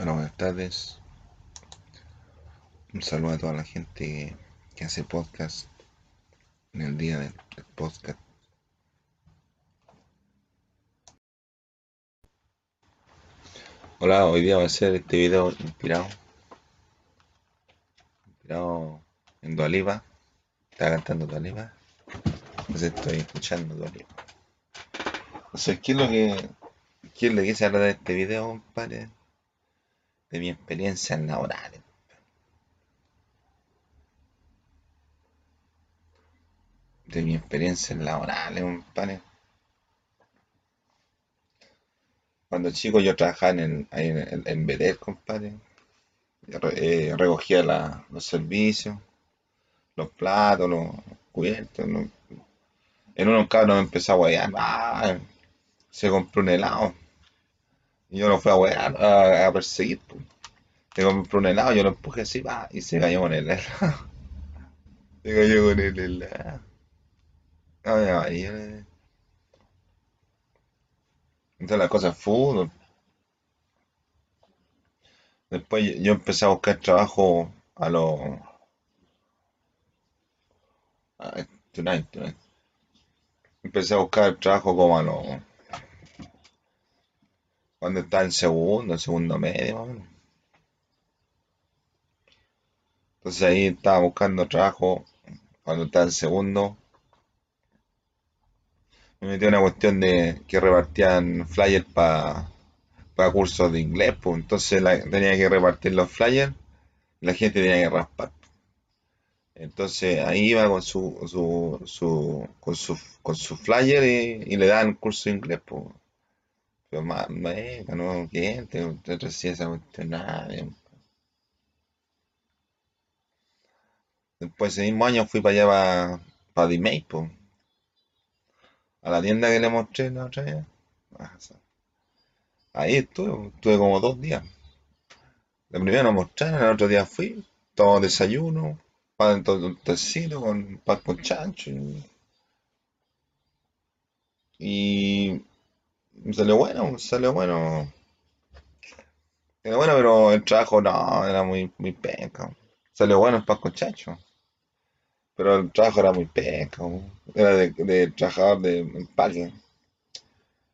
Bueno, buenas tardes. Un saludo a toda la gente que hace podcast en el día del, podcast. Hola, hoy día voy a hacer este video inspirado, inspirado en Dua Lipa. Estaba cantando Dua Lipa. Entonces estoy escuchando Dua Lipa. Entonces, ¿qué es lo que, qué es lo que hablar de este video, compadre? De mi experiencia laboral. De mi experiencia laboral, compadre. Cuando chico yo trabajaba en, en, en, en compadre. Re- eh, recogía la- los servicios, los platos, los cubiertos. En unos cabros me empezó a huear. Ah, se compró un helado. Y yo lo fui a huear, a, perseguir. Se compró un helado, yo lo empujé así, va, y se cayó con el helado. Se cayó con el helado. Ay, ay, ay. Entonces la cosa es. Después yo empecé a buscar trabajo a los... Tonight, tonight. Empecé a buscar trabajo como a los... Cuando estaba en segundo, en segundo medio, o menos. Entonces ahí estaba buscando trabajo cuando estaba en segundo. Me metí una cuestión de que repartían flyers para cursos de inglés, pues entonces tenía que repartir los flyers y la gente tenía que raspar. Entonces ahí iba con su, su, su, con su, con su flyer y, y le daban curso de inglés, pues. Pero más, venga, no, ¿qué? Te, te recibe esa cuestión, nadie. Después ese mismo año fui para allá, para, para pues, a la tienda que le mostré la otra vez. Ah, Ahí estuve, estuve como dos días. La primera nos mostraron, el otro día fui, tomamos desayuno, pan un tecito con pan con chancho y salió bueno, salió bueno, salió bueno, pero el trabajo no, era muy, muy penca. Salió bueno el chancho, pero el trabajo era muy penca, era de, de trabajador de empaque,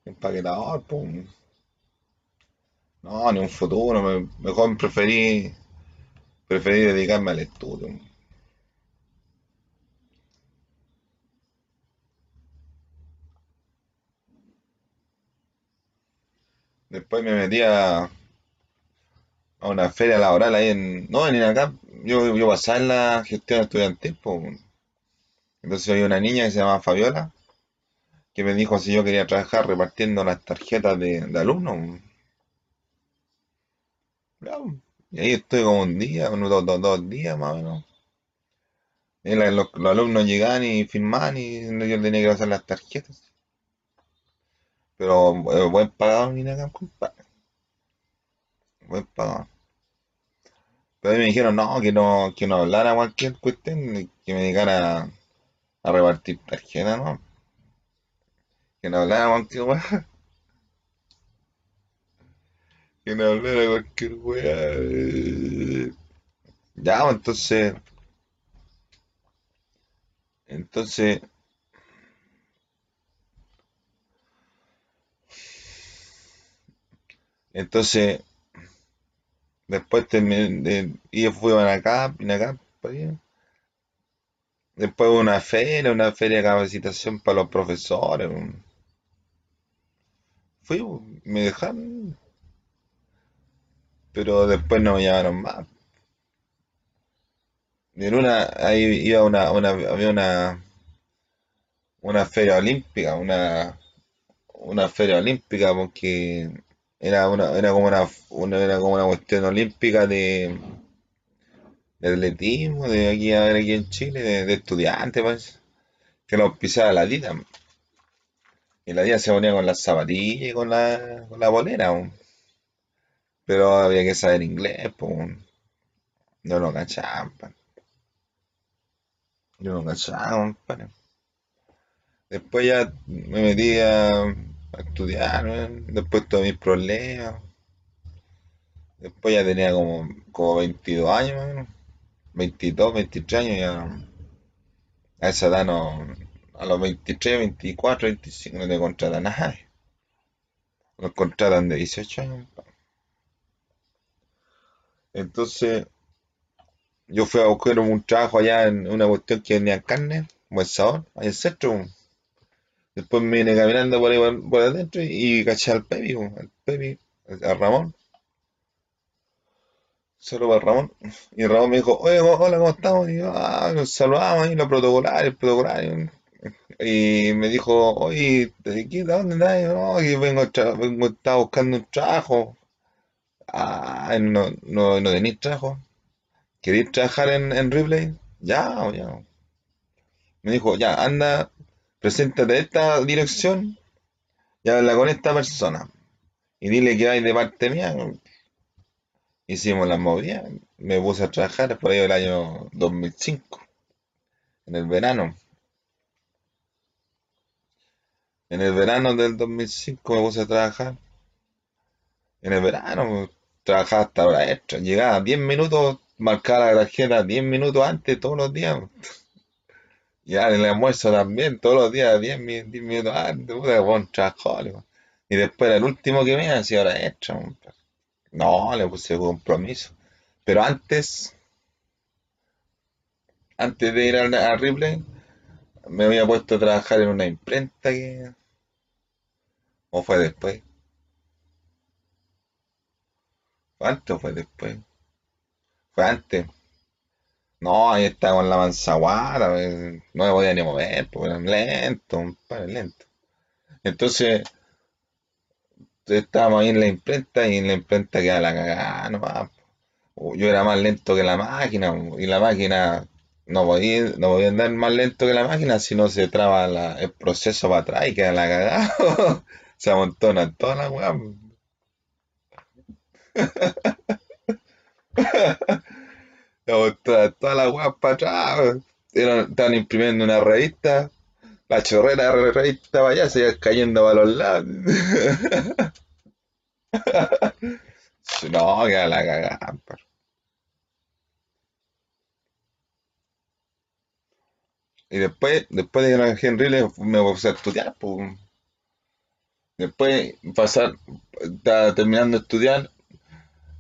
empaquetador, pues. No, ni un futuro, me- mejor preferí, preferí dedicarme al estudio. Después me metí a, una feria laboral ahí en, no, en acá, yo, yo pasaba en la gestión estudiantil, pues. Entonces había una niña que se llamaba Fabiola, que me dijo si yo quería trabajar repartiendo las tarjetas de, de alumnos. Y ahí estoy como un día, unos dos, dos- dos días más o menos. Y la- los, los alumnos llegaban y firmaban y yo tenía que pasar las tarjetas. Pero eh, buen pagador, mira acá, compadre. Buen pagador. Pero me dijeron, no, que no, que no hablara cualquier cuestión, que me dedicara a repartir tarjetas, ¿no? Que no hablara cualquier weá, que no hablara cualquier weá. Ya, pues, entonces, entonces, entonces, después terminé, de, y fui a vine acá, pa' allá. Después una feria, una feria de capacitación para los profesores. Fui, me dejaron, pero después no me llamaron más. En una, ahí iba una, una, había una, una feria olímpica, una, una feria olímpica porque era una, era como una, una- era como una cuestión olímpica de, de atletismo, de aquí a ver aquí en Chile, de, de estudiantes, pues, que lo pisaba la Dida. Y la Dida se ponía con las zapatillas y con la, con la bolera, po. pero había que saber inglés, pues, no lo cachaban, pa. yo no cachaba. Después ya me metí a, a estudiar, weón. Después tuve mis problemas. Después ya tenía como, como 22 años, menos. 22, 23 años ya. A esa edad no. A los 23, 24, 25 no te contratan nada. Los contratan de 18 años. Entonces, yo fui a buscar un trabajo allá en una cuestión que vendía carne, buen sabor, ahí en el centro. Después me vine caminando por ahí por, adentro y, caché al Pepi, al Pepi, a Ramón, solo para Ramón. Y Ramón me dijo, oye, hola, ¿cómo estamos? Y yo, ah, nos saludamos ahí, lo protocolario, el protocolario. Y me dijo, oye, ¿de qué, de dónde andás? Y yo, vengo, vengo, estaba buscando un trabajo. Ah, no, no, no tenéis trabajo. ¿Queréis trabajar en, en Ripley? Ya, ya. Me dijo, ya, anda, preséntate a esta dirección y habla con esta persona. Y dile que hay de parte mía. Hicimos las movidas. Me puse a trabajar por ahí el año 2005, en el verano. En el verano del 2005 me puse a trabajar. En el verano trabajaba hasta hora extra. Llegaba 10 minutos, marcaba la tarjeta 10 minutos antes todos los días. Ya en el almuerzo también, todos los días 10, mi- 10 minutos antes. Puta, buen trabajólico. Y después era el último que me hacía hora extra. No, le puse compromiso. Pero antes, antes de ir a, Ripley, me había puesto a trabajar en una imprenta que... ¿O fue después? ¿Fue antes o fue después? Fue antes. No, ahí estaba con la manzaguara, pues, no me podía ni mover, pues era lento, compadre, lento. Entonces, estábamos ahí en la imprenta y en la imprenta quedaba la cagada, nomás. Yo era más lento que la máquina, y la máquina no podía, no podía andar más lento que la máquina si no se traba el proceso para atrás y queda la cagada. Se amontona toda la weá. Amontona toda la weá para atrás. Estaban imprimiendo una revista, la chorrera de la revista para allá se iba cayendo para los lados. No, queda la cagada. pero. Y después, después de que en Riles, me puse a estudiar, pues. Después pasar, estaba terminando de estudiar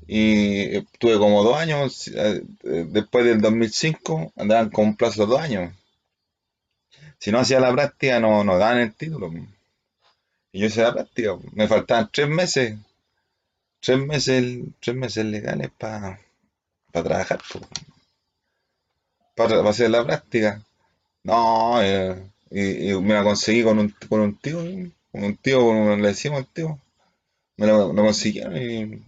y estuve como dos años, eh, eh, después del 2005 andaban con un plazo de dos años. Si no hacía la práctica no, no daban el título. Y yo hice la práctica, me faltaban tres meses, tres meses, tres meses legales para trabajar, para hacer la práctica. No, eh, y, me la conseguí con un, con un tío, eh, con un tío, un- le decimos al tío, me lo, lo consiguieron y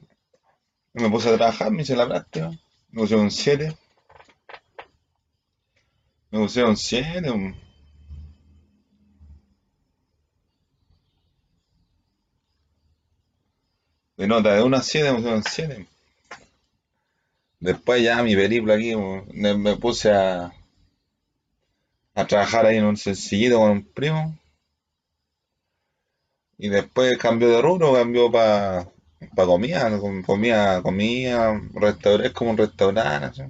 me puse a trabajar, me hice la práctica, me puse un 7, me puse un 7, un- de nota de 1 a 7, me puse un 7. Después ya mi película aquí, me, me puse a, a trabajar ahí en un sencillito con un primo. Y después cambió de rubro, cambió para Com- comida, comida, restaurante, es como un restaurante, así.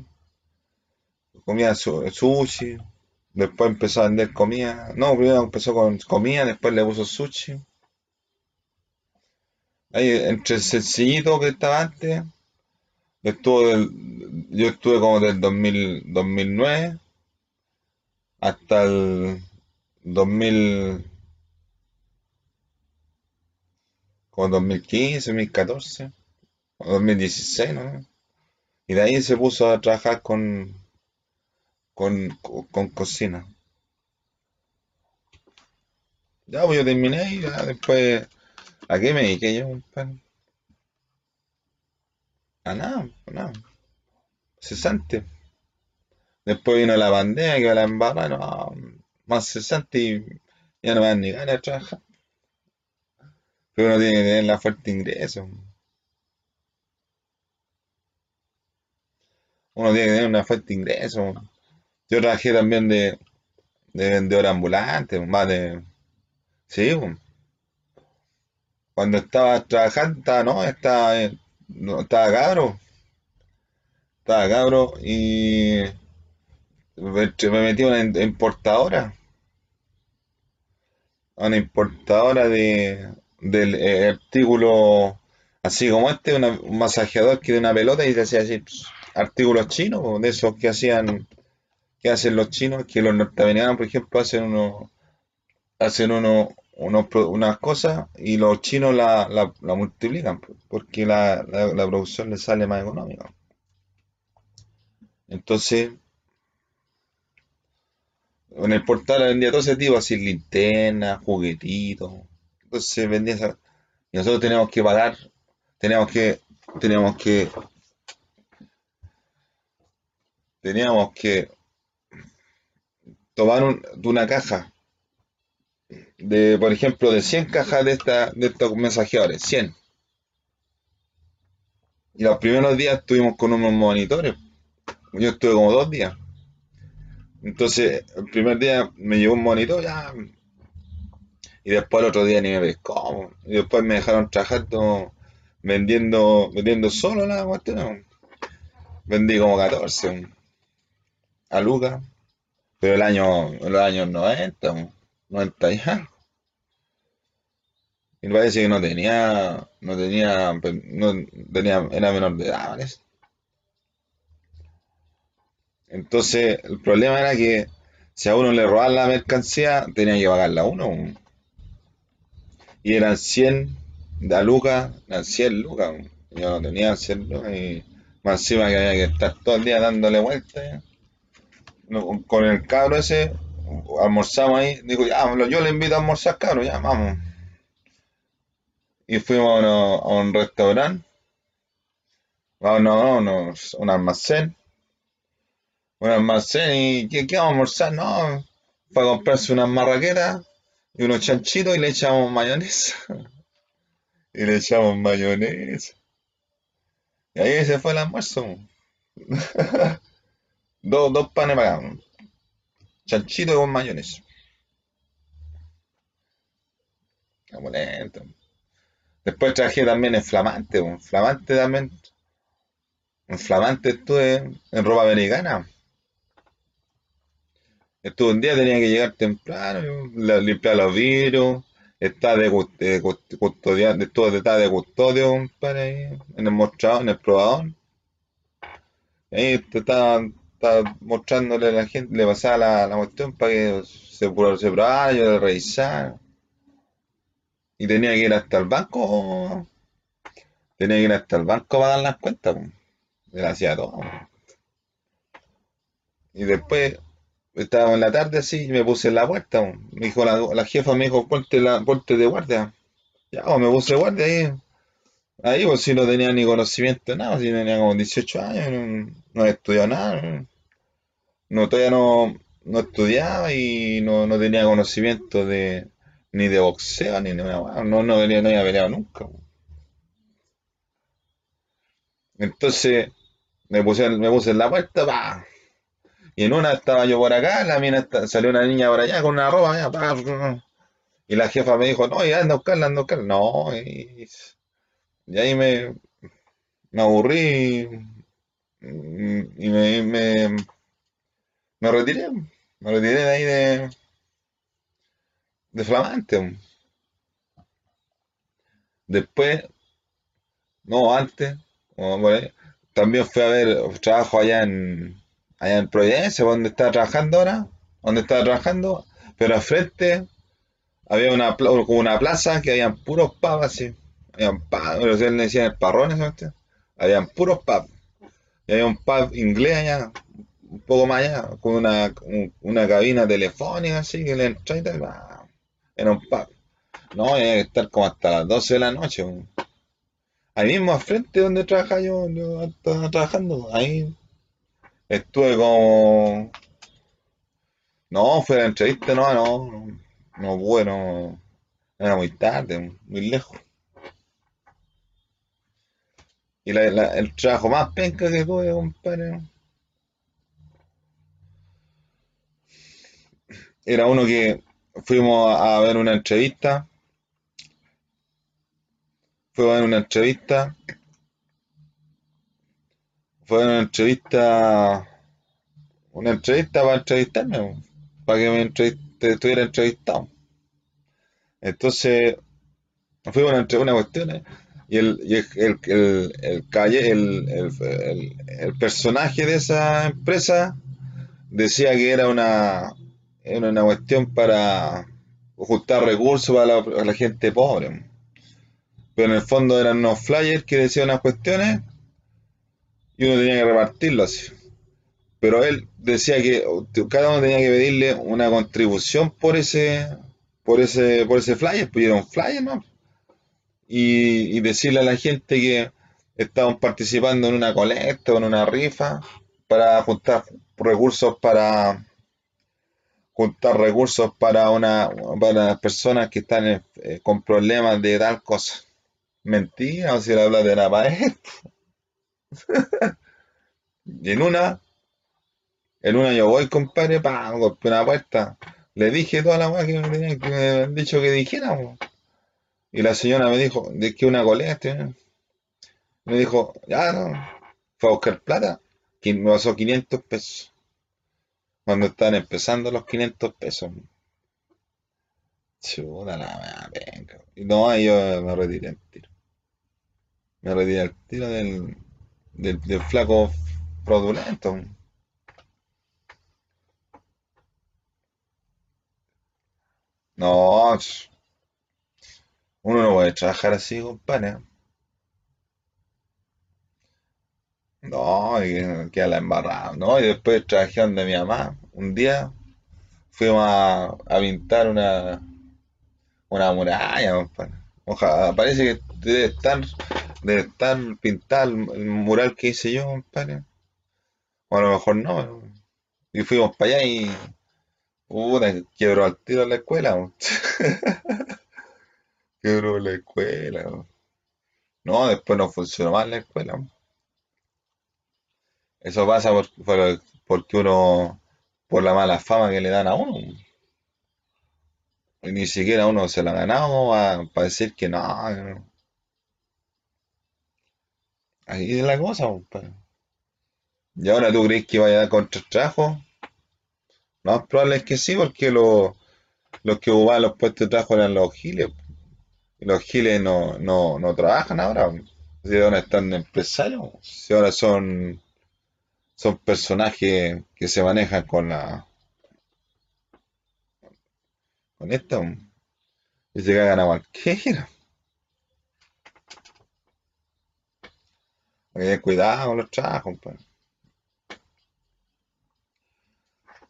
Comía su- sushi, después empezó a vender comida, no, primero empezó con comida, después le puso sushi. Ahí entre el sencillito que estaba antes, estuvo del- yo estuve como del 2000, 2009 hasta el 2000, como 2015, 2014, o 2016, ¿no? Y de ahí se puso a trabajar con, con, con cocina. Ya, pues yo terminé y ya después, ¿a qué me dediqué yo? A nada, a nada, cesante. Después vino la pandemia, que la embarra, no, más cesante y ya no me dan ni ganas de trabajar. Pero uno tiene que tener la fuerte ingreso. Uno tiene que tener una fuerte ingreso. Yo trabajé también de, de vendedor ambulante, más de... Sí, cuando estaba trabajando, estaba, no, estaba, eh, no, estaba cabro, estaba cabro y me, me metí a una importadora, a una importadora de del eh, artículo así como este, una- un masajeador que de una pelota y te hacía así pss, artículos chinos, po, de esos que hacían, que hacen los chinos, que los norteamericanos, por ejemplo, hacen unos, hacen uno, unos unas cosas y los chinos la, la, multiplican, po, porque la, la, la producción les sale más económica. Entonces, en el portal vendía todo ese tipo, así linternas, juguetitos. Entonces vendía esa, y nosotros teníamos que pagar, teníamos que, teníamos que, teníamos que tomar un- de una caja de, por ejemplo, de 100 cajas de esta, de estos mensajeadores, 100. Y los primeros días estuvimos con unos monitores. Yo estuve como dos días. Entonces, el primer día me llevó un monitor, ya, y después el otro día ni me pescó. Y después me dejaron trabajando vendiendo, vendiendo solo la cuestión. Vendí como 14 a Lucas, pero el año, los años 90, 90 ya. Y parece que no tenía, no tenía, no tenía, era menor de edad, parece. Entonces, el problema era que si a uno le robaban la mercancía, tenía que pagarla a uno. Y eran 100 de lucas, eran 100 lucas. Yo no tenía 100 lucas y más encima que había que estar todo el día dándole vueltas. Con el cabro ese, almorzamos ahí. Digo, ya, yo le invito a almorzar, cabro, ya, vamos. Y fuimos a, un restaurante, vamos a un almacén, un almacén y ¿qué, qué vamos a almorzar? No, para comprarse unas marraquetas y unos chanchitos y le echamos mayonesa. Y le echamos mayonesa. Y ahí se fue el almuerzo. Dos, dos panes para chanchito con mayonesa. Vamos lento. Después trabajé también en Flamante, en Flamante también. En Flamante estuve en ropa americana. Estuve un día, tenía que llegar temprano, la- limpiar los vidrios, estar de, cust- de de de, ahí, en el mostrador, en el probador. Ahí te mostrándole a la gente, le pasaba la, la cuestión para que se, se probara, yo le revisara. Y tenía que ir hasta el banco, tenía que ir hasta el banco para dar las cuentas, po. Y lo hacía todo. Y después Estaba en la tarde así y me puse en la puerta. Me dijo la, la jefa, me dijo, ponte, la, ponte de guardia. Ya, me puse de guardia ahí. Ahí, pues si no tenía ni conocimiento de nada, si tenía como 18 años, no, no he estudiado nada. No, todavía no, no estudiaba y no, no tenía conocimiento de ni de boxeo ni nada. No, no, venía- no había peleado nunca. Entonces me puse, me puse en la puerta, pa. Y en una estaba yo por acá, la mina salió una niña por allá con una ropa, y la jefa me dijo, no, ya anda a buscarla, anda a buscarla. No, y, ahí me, me aburrí y me, me, me retiré, me retiré de ahí de, de Flamante. Después, no, antes, también fui a ver trabajo allá en, allá en Providencia, donde estaba trabajando ahora, donde estaba trabajando, pero al frente había una, una plaza que habían puros pubs así, habían le decían ¿no? Habían puros pubs, y había un pub inglés allá, un poco más allá, con una, un- una cabina telefónica así, que le entraba y tal, era un pub. No, había que estar como hasta las 12 de la noche. Ahí mismo al frente donde trabajaba yo, yo estaba trabajando, ahí estuve como... No, fue la entrevista, no, no, no, no pude, no, era muy tarde, muy lejos. Y la- el trabajo más penca que tuve, compadre, era uno que fuimos a a ver una entrevista, fuimos a ver una entrevista fue una entrevista, una entrevista para entrevistarme, para que me entreviste, estuviera entrevistado. Entonces, fue una, una cuestión, ¿eh? y el, y el, el, el, el, personaje de esa empresa decía que era una, era una cuestión para ajustar recursos para la, para la gente pobre. Pero en el fondo eran unos flyers que decían unas cuestiones y uno tenía que repartirlo así. Pero él decía que cada uno tenía que pedirle una contribución por ese, por ese, por ese flyer, pues era flyer, ¿no? Y, decirle a la gente que estaban participando en una colecta en una rifa para juntar recursos para juntar recursos para una para las personas que están eh, con problemas de tal cosa. Mentira, o si le habla de la pared. y en una, en una yo voy, compadre, pa, golpeé una puerta. Le dije toda la weá que me, tenía, que me habían dicho que dijera. Y la señora me dijo, de que una colecta. Me dijo, ya no. Fue a buscar plata. Me pasó 500 pesos. Cuando estaban empezando los 500 pesos. Chuta la venga. Y no, yo me retiré el tiro. Me retiré el tiro del, del, del flaco fraudulento. No, uno no puede trabajar así, compadre. No, y que- queda la embarrada, ¿no? Y después trabajé donde mi mamá. Un día fuimos a, a pintar una, una muralla, compadre. Ojalá, parece que debe estar, debe estar pintado el, mural que hice yo, compadre. O a lo mejor no. Y fuimos para allá y, puta, quebró al tiro la escuela. Quebró la escuela. No, después no funcionó más la escuela. Eso pasa por, por- porque uno, por la mala fama que le dan a uno. Y ni siquiera uno se la ha ganado para decir que no. Ahí es la cosa, compadre. ¿Y ahora tú crees que vaya a dar contra el trabajo? Lo más probable es que sí, porque lo- los que ocupaban los puestos de trabajo eran los giles. Y los giles no, no, no trabajan ahora. Si ahora están empresarios, si ahora son, son personajes que se manejan con la, con esta, y se cagan a cualquiera. Cuidado con los trabajos, compadre.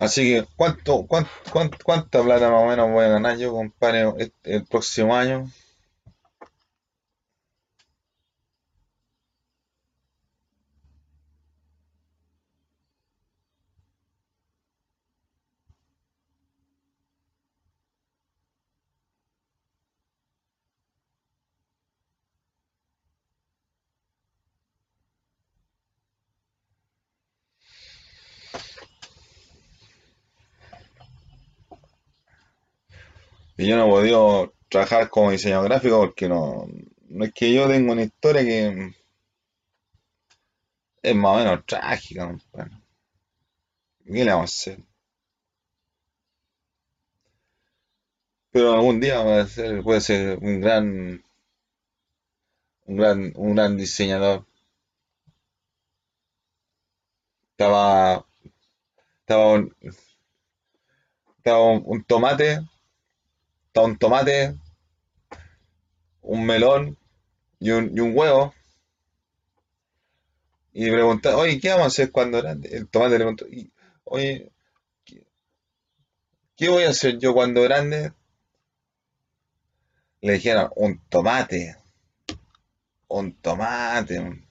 Así que, ¿cuánto, cuánto, cuánto- cuánta plata más o menos voy a ganar yo, compadre, este- el próximo año? Y yo no he podido trabajar como diseñador gráfico porque no, no es que yo tenga una historia que es más o menos trágica, compadre. ¿Qué le vamos a hacer? Pero algún día puede ser un gran, un gran, un gran diseñador. Estaba, estaba un, estaba un tomate, un tomate, un melón y un, y un huevo. Y preguntaba, oye, ¿qué vamos a hacer cuando grande? El tomate le preguntó, "Y, oye, ¿qué, qué voy a hacer yo cuando grande? Le dijeron, un tomate, un tomate.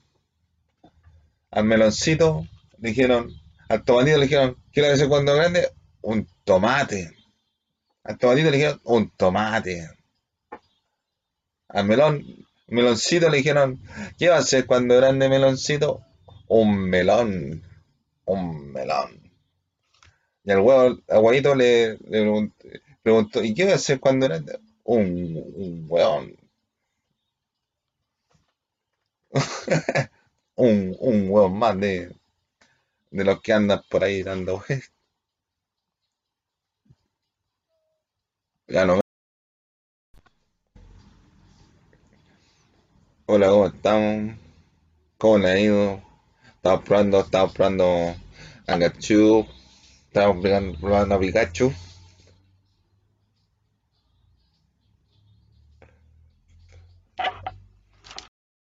Al meloncito le dijeron, al tomatito le dijeron, ¿qué le voy a hacer cuando grande? Un tomate. Al tomatito le dijeron, un tomate. Al melón, meloncito le dijeron, ¿qué va a hacer cuando grande meloncito? Un melón, un melón. Y al huevo, al huevito le, preguntó, ¿y qué va a hacer cuando grande? Un, un hueón, un, un hueón más de, de los que andan por ahí dando Hola, ¿cómo estamos? ¿Cómo le ha ido? Estamos probando, estamos probando a Gachu, estamos probando, probando a Pikachu.